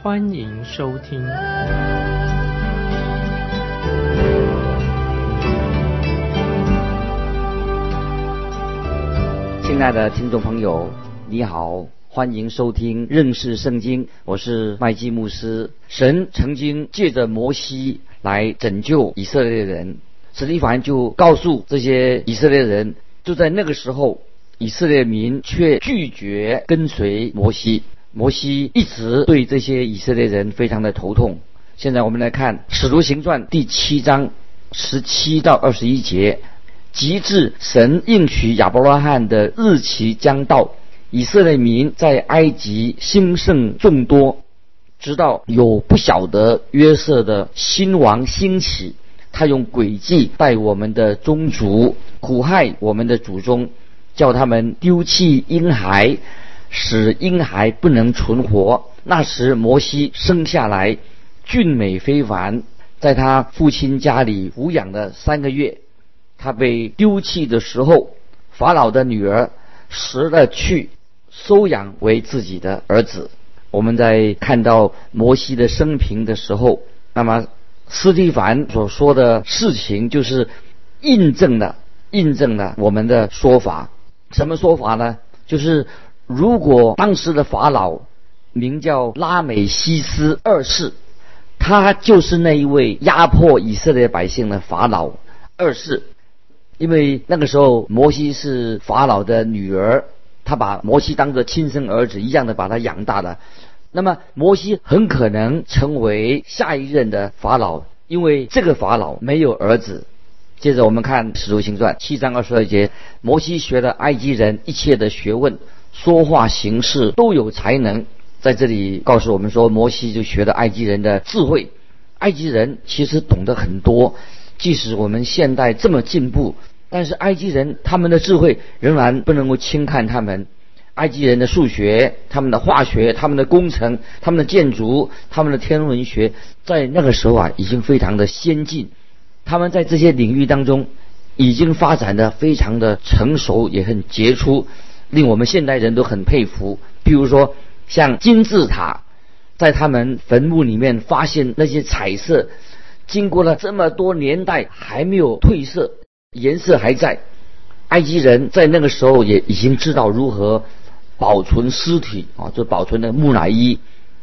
欢迎收听。亲爱的听众朋友，你好，欢迎收听认识圣经，我是麦基牧师。神曾经借着摩西来拯救以色列人。史蒂凡就告诉这些以色列人，就在那个时候，以色列民却拒绝跟随摩西。摩西一直对这些以色列人非常的头痛。现在我们来看《使徒行传》第七章十七到二十一节：及至神应许亚伯拉罕的日期将到，以色列民在埃及兴盛众多，直到有不晓得约瑟的新王兴起。他用诡计带我们的宗族，苦害我们的祖宗，叫他们丢弃婴孩，使婴孩不能存活。那时摩西生下来，俊美非凡，在他父亲家里抚养了三个月。他被丢弃的时候，法老的女儿拾了去，收养为自己的儿子。我们在看到摩西的生平的时候，那么。斯蒂凡所说的事情，就是印证了印证了我们的说法。什么说法呢？就是如果当时的法老名叫拉美西斯二世，他就是那一位压迫以色列百姓的法老二世。因为那个时候摩西是法老的女儿，他把摩西当做亲生儿子一样的把他养大了。那么摩西很可能成为下一任的法老，因为这个法老没有儿子。接着我们看《使徒行传》七章二十二节，摩西学了埃及人一切的学问，说话行事都有才能。在这里告诉我们说，摩西就学的埃及人的智慧。埃及人其实懂得很多，即使我们现代这么进步，但是埃及人他们的智慧仍然不能够轻看他们。埃及人的数学、他们的化学、他们的工程、他们的建筑、他们的天文学，在那个时候啊，已经非常的先进。他们在这些领域当中，已经发展的非常的成熟，也很杰出，令我们现代人都很佩服。比如说，像金字塔，在他们坟墓里面发现那些彩色，经过了这么多年代还没有褪色，颜色还在。埃及人在那个时候也已经知道如何。保存尸体啊，就保存的木乃伊。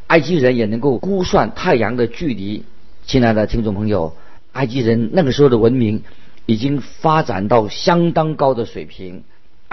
埃及人也能够估算太阳的距离。亲爱的听众朋友，埃及人那个时候的文明已经发展到相当高的水平。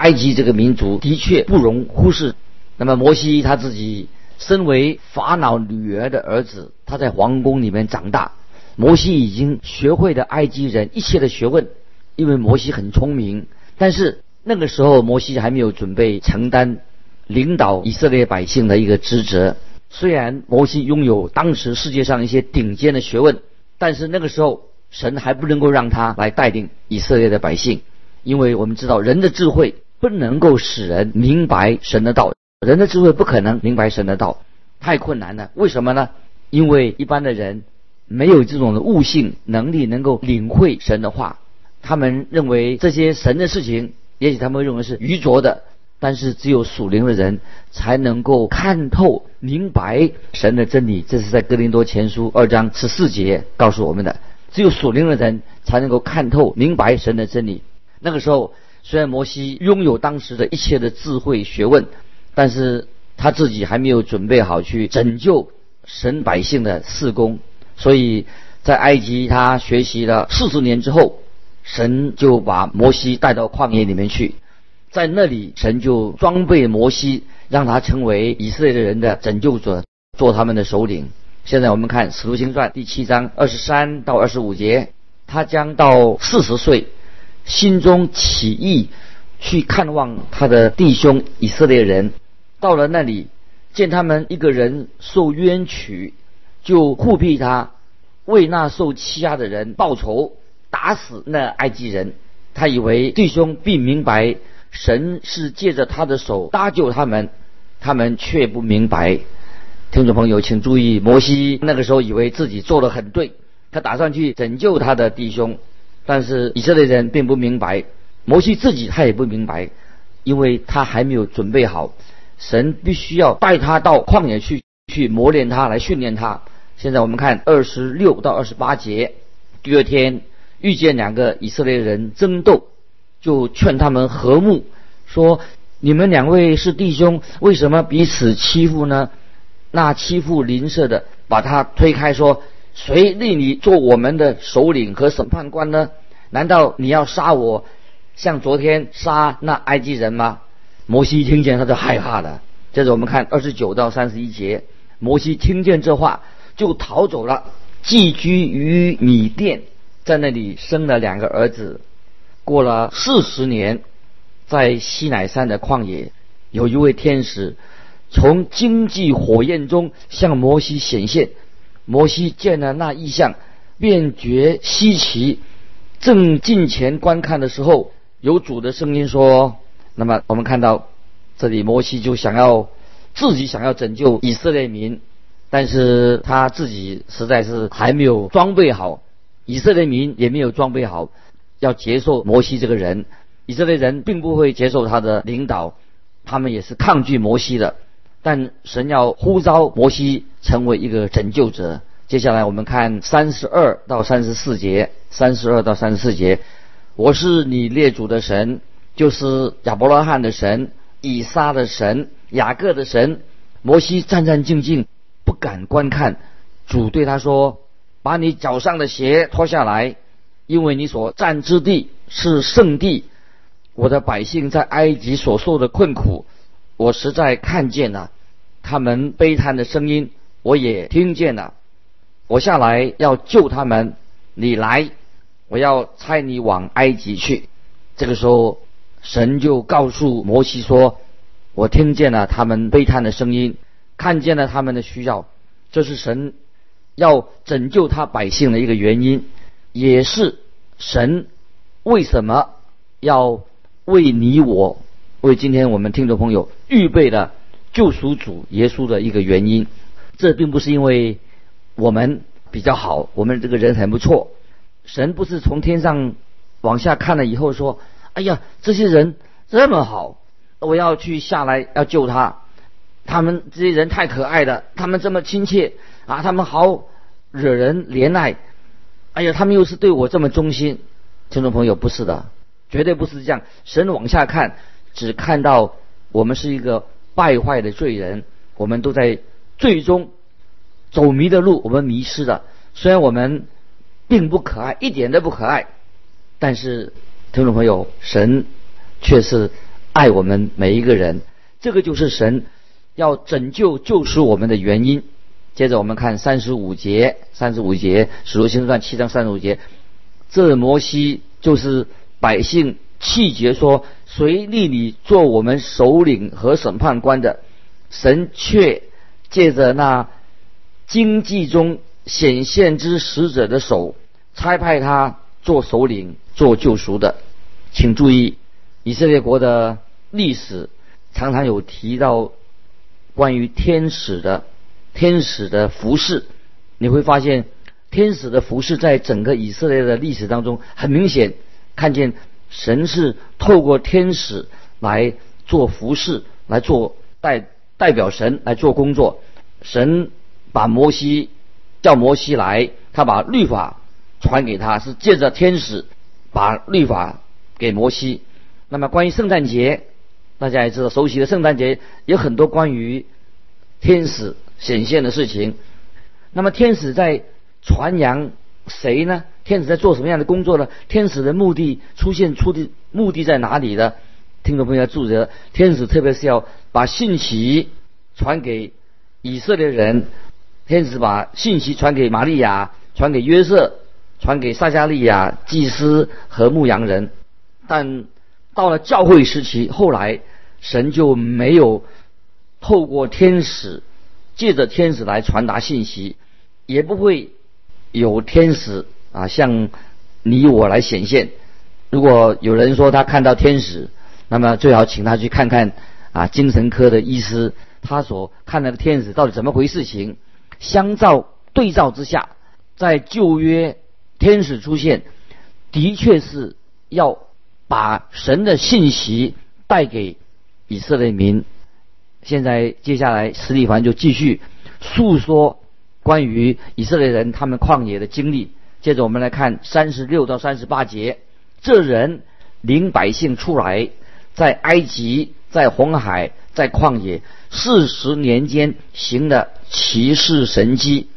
埃及这个民族的确不容忽视。那么摩西他自己身为法老女儿的儿子，他在皇宫里面长大。摩西已经学会了埃及人一切的学问，因为摩西很聪明。但是那个时候摩西还没有准备承担。领导以色列百姓的一个职责。虽然摩西拥有当时世界上一些顶尖的学问，但是那个时候神还不能够让他来带领以色列的百姓，因为我们知道人的智慧不能够使人明白神的道，人的智慧不可能明白神的道，太困难了。为什么呢？因为一般的人没有这种的悟性能力，能够领会神的话，他们认为这些神的事情，也许他们认为是愚拙的。但是只有属灵的人才能够看透、明白神的真理，这是在哥林多前书二章十四节告诉我们的。只有属灵的人才能够看透、明白神的真理。那个时候，虽然摩西拥有当时的一切的智慧学问，但是他自己还没有准备好去拯救神百姓的事工。所以在埃及，他学习了四十年之后，神就把摩西带到旷野里面去。在那里，神就装备摩西，让他成为以色列人的拯救者，做他们的首领。现在我们看《使徒行传》第七章二十三到二十五节，他将到四十岁，心中起意去看望他的弟兄以色列人。到了那里，见他们一个人受冤屈，就护庇他，为那受欺压的人报仇，打死那埃及人。他以为弟兄必明白，神是借着他的手搭救他们，他们却不明白。听众朋友，请注意，摩西那个时候以为自己做的很对，他打算去拯救他的弟兄，但是以色列人并不明白，摩西自己他也不明白，因为他还没有准备好，神必须要带他到旷野去，去磨练他，来训练他。现在我们看二十六到二十八节，第二天遇见两个以色列人争斗，就劝他们和睦，说：“你们两位是弟兄，为什么彼此欺负呢？”那欺负邻舍的把他推开，说：“谁立你做我们的首领和审判官呢？难道你要杀我，像昨天杀那埃及人吗？”摩西听见他就害怕了。接着我们看二十九到三十一节，摩西听见这话就逃走了，寄居于米店，在那里生了两个儿子。过了四十年，在西乃山的旷野，有一位天使。从经济火焰中向摩西显现，摩西见了那异象，便觉稀奇。正近前观看的时候，有主的声音说：“那么我们看到这里，摩西就想要自己想要拯救以色列民，但是他自己实在是还没有装备好，以色列民也没有装备好，要接受摩西这个人。以色列人并不会接受他的领导，他们也是抗拒摩西的。”但神要呼召摩西成为一个拯救者。接下来我们看三十二到三十四节，三十二到三十四节，我是你列祖的神，就是亚伯拉罕的神、以撒的神、雅各的神。摩西战战兢兢，不敢观看。主对他说：“把你脚上的鞋脱下来，因为你所站之地是圣地。我的百姓在埃及所受的困苦。”我实在看见了他们悲叹的声音，我也听见了。我下来要救他们，你来，我要差你往埃及去。这个时候，神就告诉摩西说：“我听见了他们悲叹的声音，看见了他们的需要。这是神要拯救他百姓的一个原因，也是神为什么要为你我。”为今天我们听众朋友预备了救赎主耶稣的一个原因，这并不是因为我们比较好，我们这个人很不错。神不是从天上往下看了以后说：“哎呀，这些人这么好，我要去下来要救他。他们这些人太可爱了，他们这么亲切啊，他们好惹人怜爱。哎呀，他们又是对我这么忠心。”听众朋友，不是的，绝对不是这样。神往下看。只看到我们是一个败坏的罪人，我们都在最终走迷的路，我们迷失了。虽然我们并不可爱，一点都不可爱，但是听众朋友，神却是爱我们每一个人。这个就是神要拯救、救赎我们的原因。接着我们看三十五节，三十五节《使徒行传》七章三十五节，这摩西就是百姓。气节说：“谁立你做我们首领和审判官的？”神却借着那经济中显现之使者的手，差派他做首领、做救赎的。请注意，以色列国的历史常常有提到关于天使的天使的服饰。你会发现，天使的服饰在整个以色列的历史当中，很明显看见。神是透过天使来做服饰，来做代代表神来做工作。神把摩西叫摩西来，他把律法传给他，是借着天使把律法给摩西。那么关于圣诞节，大家也知道，熟悉的圣诞节有很多关于天使显现的事情。那么天使在传扬谁呢？天使在做什么样的工作呢？天使的目的出现出的目的在哪里呢？听众朋友要注意了，天使特别是要把信息传给以色列人。天使把信息传给玛利亚，传给约瑟，传给撒加利亚祭司和牧羊人。但到了教会时期，后来神就没有透过天使，借着天使来传达信息，也不会。有天使啊向你我来显现。如果有人说他看到天使，那么最好请他去看看啊精神科的医师，他所看到的天使到底怎么回事情。相照对照之下，在旧约天使出现，的确是要把神的信息带给以色列民。现在接下来，史蒂凡就继续诉说关于以色列人他们旷野的经历。接着我们来看三十六到三十八节，这人领百姓出来，在埃及、在红海、在旷野四十年间行了奇事神迹。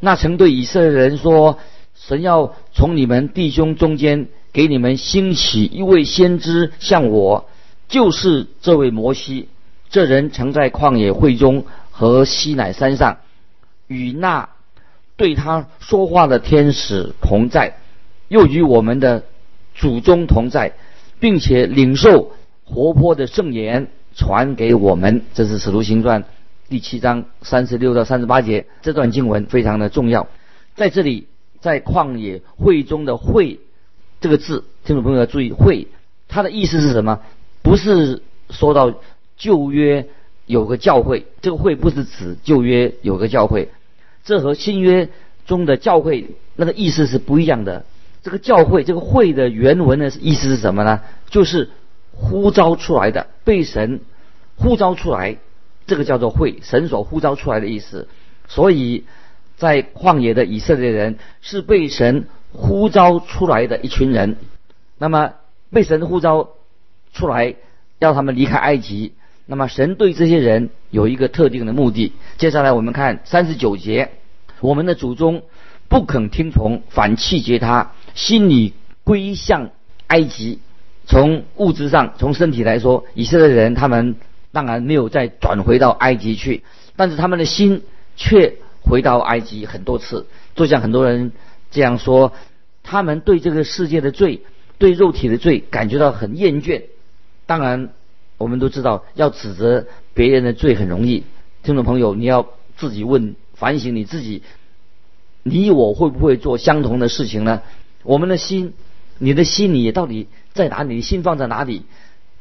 那曾对以色列人说：“神要从你们弟兄中间给你们兴起一位先知，像我，就是这位摩西。”这人曾在旷野会中和西乃山上，与那对他说话的天使同在，又与我们的祖宗同在，并且领受活泼的圣言传给我们。这是《使徒行传》第七章三十六到三十八节，这段经文非常的重要。在这里，在旷野会中的“会”这个字，听众朋友要注意，“会”它的意思是什么？不是说到。旧约有个教会，这个会不是指旧约有个教会，这和新约中的教会那个意思是不一样的。这个教会，这个会的原文的意思是什么呢？就是呼召出来的，被神呼召出来，这个叫做会，神所呼召出来的意思。所以在旷野的以色列人是被神呼召出来的一群人。那么被神呼召出来，要他们离开埃及。那么神对这些人有一个特定的目的。接下来我们看三十九节，我们的祖宗不肯听从，反弃绝他，心里归向埃及。从物质上，从身体来说，以色列人他们当然没有再转回到埃及去，但是他们的心却回到埃及很多次。就像很多人这样说，他们对这个世界的罪，对肉体的罪感觉到很厌倦。当然。我们都知道，要指责别人的罪很容易。听众朋友，你要自己问、反省你自己，你我会不会做相同的事情呢？我们的心，你的心里到底在哪里？心放在哪里？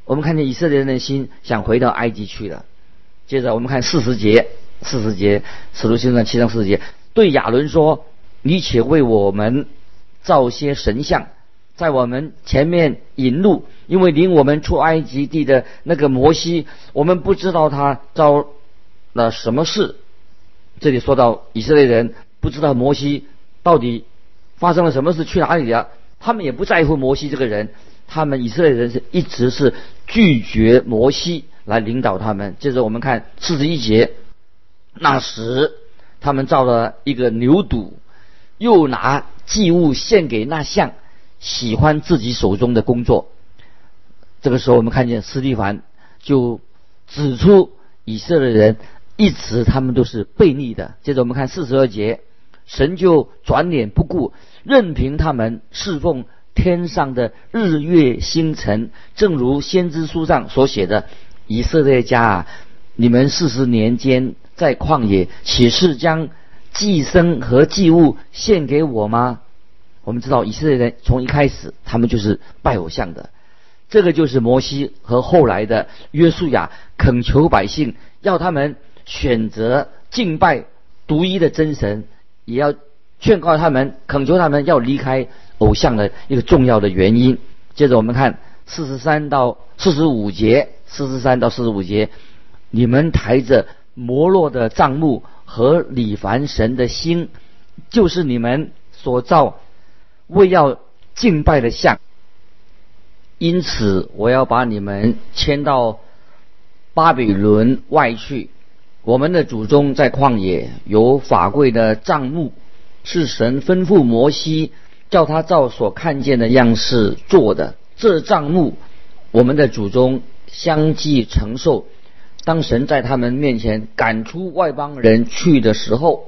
我们看见以色列人的心想回到埃及去了。接着我们看四十节，四十节，使徒行传七章四十节，对亚伦说：“你且为我们造些神像。”在我们前面引路，因为领我们出埃及地的那个摩西，我们不知道他遭了什么事。这里说到以色列人不知道摩西到底发生了什么事，去哪里了？他们也不在乎摩西这个人，他们以色列人是一直是拒绝摩西来领导他们。接着我们看四十一节，那时他们造了一个牛犊，又拿祭物献给那像。喜欢自己手中的工作，这个时候我们看见斯蒂凡就指出以色列人一直他们都是悖逆的。接着我们看四十二节，神就转脸不顾，任凭他们侍奉天上的日月星辰，正如先知书上所写的：“以色列家啊，你们四十年间在旷野，岂是将祭牲和祭物献给我吗？”我们知道以色列人从一开始，他们就是拜偶像的。这个就是摩西和后来的约书亚恳求百姓，要他们选择敬拜独一的真神，也要劝告他们、恳求他们要离开偶像的一个重要的原因。接着我们看四十三到四十五节，四十三到四十五节，你们抬着摩洛的帐幕和李凡神的心，就是你们所造。为要敬拜的像，因此我要把你们迁到巴比伦外去。我们的祖宗在旷野有法柜的帐幕，是神吩咐摩西叫他照所看见的样式做的。这帐幕，我们的祖宗相继承受。当神在他们面前赶出外邦人去的时候，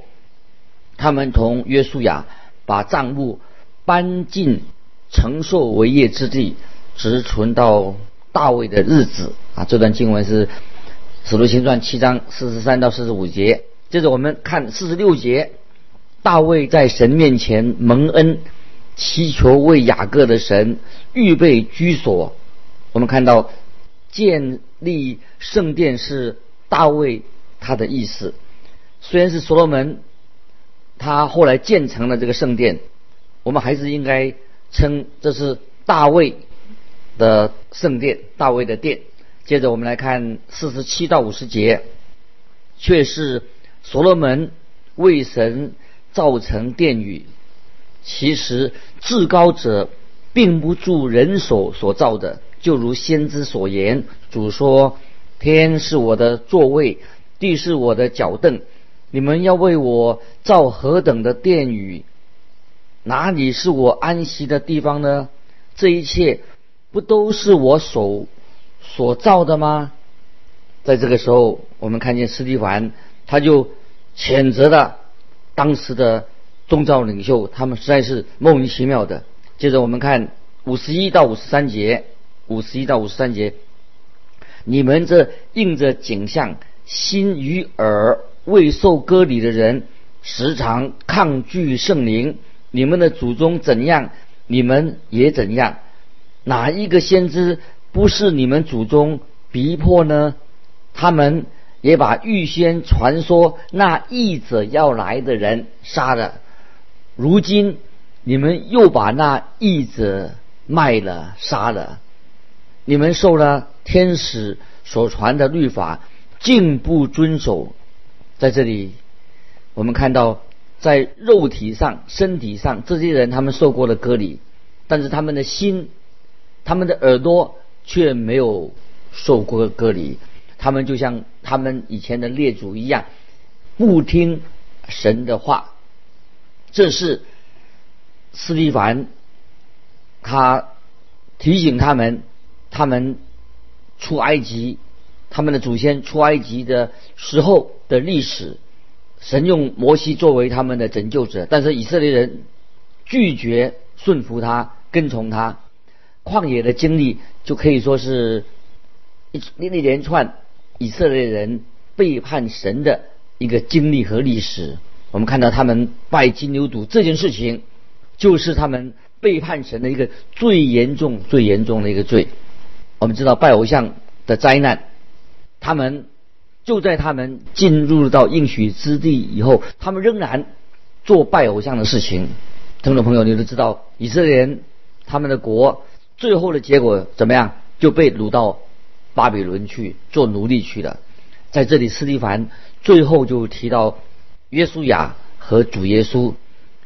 他们同约书亚把帐幕。搬进承受为业之地，直存到大卫的日子啊！这段经文是《使徒行传》七章四十三到四十五节。接着我们看四十六节，大卫在神面前蒙恩，祈求为雅各的神预备居所。我们看到建立圣殿是大卫他的意思，虽然是所罗门他后来建成了这个圣殿，我们还是应该称这是大卫的圣殿，大卫的殿。接着我们来看四十七到五十节，却是所罗门为神造成殿宇。其实至高者并不住人手所造的，就如先知所言：主说，天是我的座位，地是我的脚凳。你们要为我造何等的殿宇？哪里是我安息的地方呢？这一切不都是我手？所造的吗？在这个时候，我们看见斯蒂凡，他就谴责了当时的宗教领袖，他们实在是莫名其妙的。接着我们看五十一到五十三节，五十一到五十三节，你们这应着景象、心与耳未受割礼的人，时常抗拒圣灵。你们的祖宗怎样，你们也怎样。哪一个先知？不是你们祖宗逼迫呢？他们也把预先传说那义者要来的人杀了。如今你们又把那义者卖了、杀了。你们受了天使所传的律法，竟不遵守。在这里，我们看到在肉体上、身体上，这些人他们受过了割礼，但是他们的心、他们的耳朵。却没有受过隔离，他们就像他们以前的列祖一样，不听神的话。这是斯蒂凡他提醒他们，他们出埃及，他们的祖先出埃及的时候的历史。神用摩西作为他们的拯救者，但是以色列人拒绝顺服他，跟从他。旷野的经历就可以说是一一连串以色列人背叛神的一个经历和历史。我们看到他们拜金牛犊这件事情，就是他们背叛神的一个最严重、最严重的一个罪。我们知道拜偶像的灾难，他们就在他们进入到应许之地以后，他们仍然做拜偶像的事情。听众朋友，你都知道以色列人他们的国。最后的结果怎么样？就被掳到巴比伦去做奴隶去了。在这里，斯蒂凡最后就提到约书亚和主耶稣。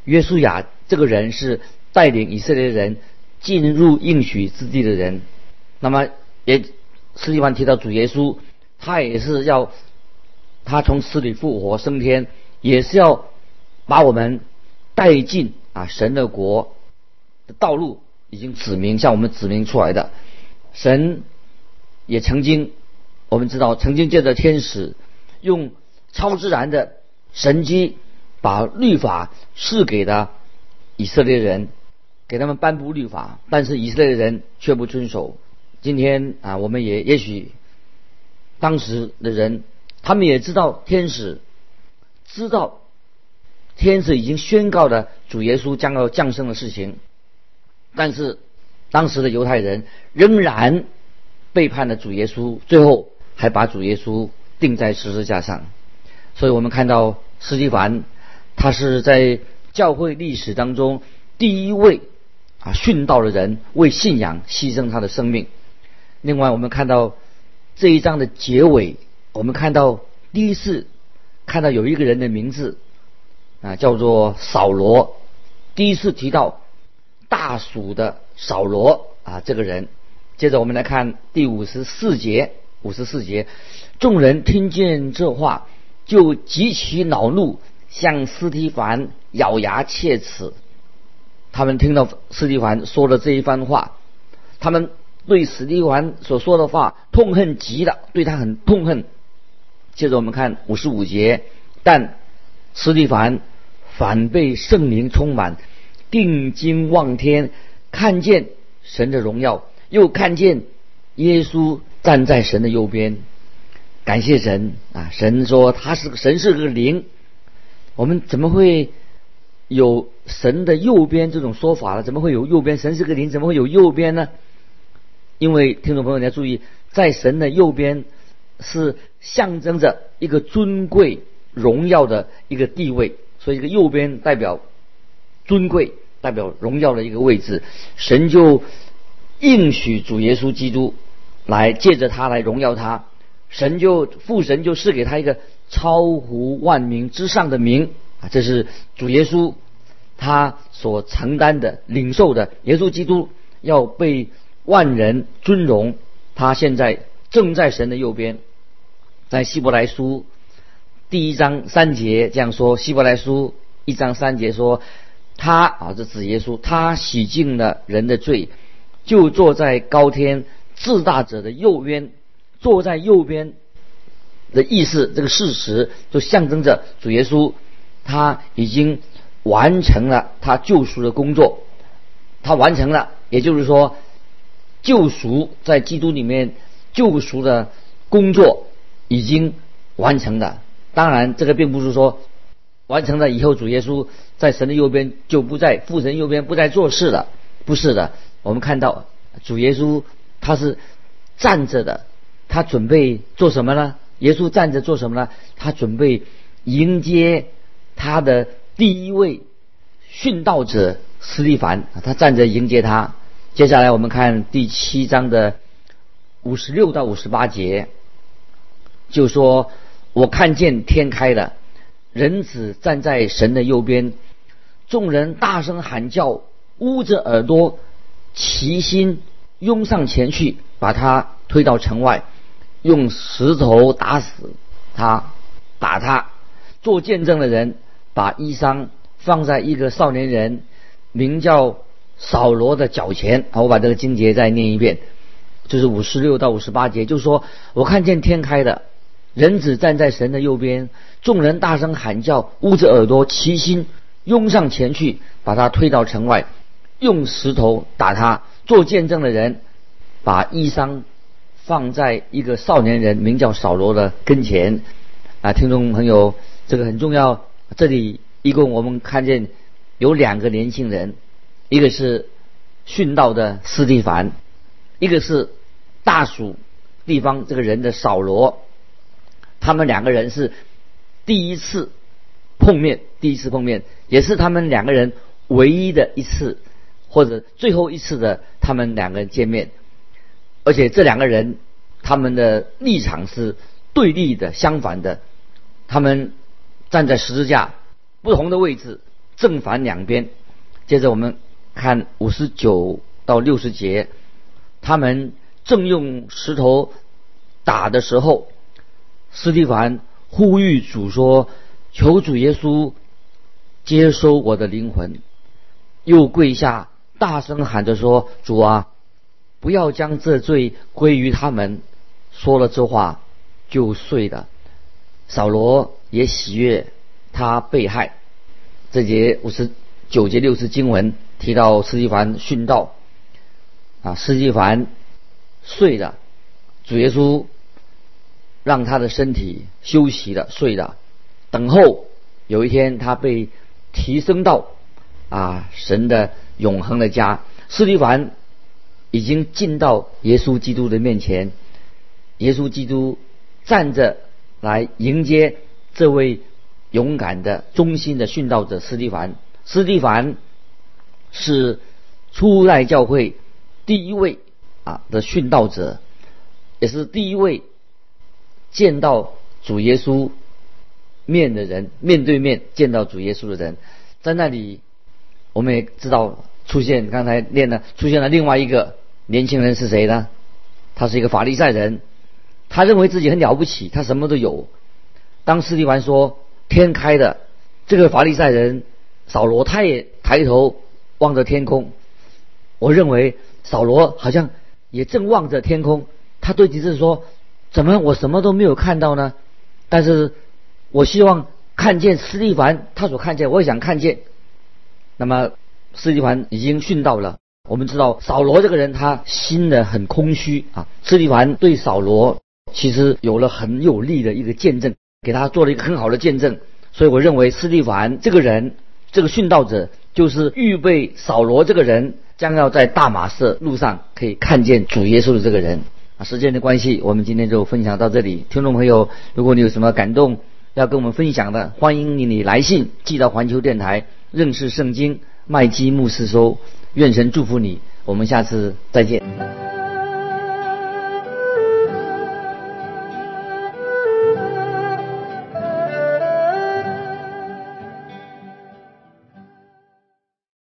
约书亚这个人是带领以色列人进入应许之地的人。那么，也斯蒂凡提到主耶稣，他也是要他从死里复活升天，也是要把我们带进啊神的国的道路。已经指明向我们指明出来的，神也曾经，我们知道曾经借着天使用超自然的神机，把律法赐给了以色列人，给他们颁布律法，但是以色列人却不遵守。今天啊，我们也也许当时的人，他们也知道天使知道天使已经宣告了主耶稣将要降生的事情。但是，当时的犹太人仍然背叛了主耶稣，最后还把主耶稣钉在十字架上。所以我们看到斯蒂凡，他是在教会历史当中第一位啊殉道的人，为信仰牺牲他的生命。另外，我们看到这一章的结尾，我们看到第一次看到有一个人的名字啊叫做扫罗，第一次提到。大蜀的扫罗啊，这个人。接着我们来看第五十四节，五十四节，众人听见这话，就极其恼怒，向斯提凡咬牙切齿。他们听到斯提凡说的这一番话，他们对史蒂凡所说的话痛恨极了，对他很痛恨。接着我们看五十五节，但斯蒂凡反被圣灵充满。定睛望天，看见神的荣耀，又看见耶稣站在神的右边。感谢神啊！神说他是神是个灵，我们怎么会有神的右边这种说法呢？怎么会有右边？神是个灵，怎么会有右边呢？因为听众朋友你要注意，在神的右边是象征着一个尊贵荣耀的一个地位，所以这个右边代表尊贵，代表荣耀的一个位置。神就应许主耶稣基督来借着他来荣耀他，神就父神就赐给他一个超乎万名之上的名啊，这是主耶稣他所承担的、领受的。耶稣基督要被。万人尊荣，他现在正在神的右边，在希伯来书第一章三节这样说：希伯来书一章三节说，他啊，这指耶稣，他洗净了人的罪，就坐在高天至大者的右边，坐在右边的意思，这个事实就象征着主耶稣他已经完成了他救赎的工作，他完成了，也就是说。救赎在基督里面救赎的工作已经完成了。当然，这个并不是说完成了以后主耶稣在神的右边就不在父神右边不再做事了，不是的。我们看到主耶稣他是站着的，他准备做什么呢？耶稣站着做什么呢？他准备迎接他的第一位殉道者斯蒂凡，他站着迎接他。接下来我们看第七章的五十六到五十八节，就说：“我看见天开了，人子站在神的右边，众人大声喊叫，捂着耳朵，齐心拥上前去，把他推到城外，用石头打死他，打他。做见证的人把衣裳放在一个少年人，名叫。”扫罗的脚前，好，我把这个经节再念一遍，就是五十六到五十八节，就是说我看见天开的，人子站在神的右边，众人大声喊叫，捂着耳朵，齐心拥上前去，把他推到城外，用石头打他。做见证的人把衣裳放在一个少年人名叫扫罗的跟前。啊，听众朋友，这个很重要。这里一共我们看见有两个年轻人。一个是殉道的斯蒂凡，一个是大蜀地方这个人的扫罗，他们两个人是第一次碰面，第一次碰面，也是他们两个人唯一的一次或者最后一次的他们两个人见面，而且这两个人他们的立场是对立的，相反的，他们站在十字架不同的位置，正反两边。接着我们。看五十九到六十节，他们正用石头打的时候，斯蒂凡呼吁主说：“求主耶稣接收我的灵魂。”又跪下大声喊着说：“主啊，不要将这罪归于他们。”说了这话就睡了。扫罗也喜悦他被害。这节五十九节六十经文。提到斯蒂凡殉道，啊，斯蒂凡睡了，主耶稣让他的身体休息了，睡了，等候有一天他被提升到啊神的永恒的家。斯蒂凡已经进到耶稣基督的面前，耶稣基督站着来迎接这位勇敢的、忠心的殉道者斯蒂凡。斯蒂凡。是初代教会第一位啊的殉道者，也是第一位见到主耶稣面的人，面对面见到主耶稣的人，在那里，我们也知道出现刚才念的出现了另外一个年轻人是谁呢？他是一个法利赛人，他认为自己很了不起，他什么都有。当斯蒂凡说天开的，这个法利赛人扫罗他也抬头。望着天空，我认为扫罗好像也正望着天空。他对祭司说：“怎么我什么都没有看到呢？但是我希望看见斯蒂凡他所看见，我也想看见。”那么斯蒂凡已经殉道了。我们知道扫罗这个人，他心呢很空虚啊。斯蒂凡对扫罗其实有了很有力的一个见证，给他做了一个很好的见证。所以我认为斯蒂凡这个人这个殉道者就是预备扫罗这个人，将要在大马色路上可以看见主耶稣的这个人。啊，时间的关系，我们今天就分享到这里。听众朋友，如果你有什么感动要跟我们分享的，欢迎你你来信寄到环球电台认识圣经麦基牧师收。愿神祝福你，我们下次再见。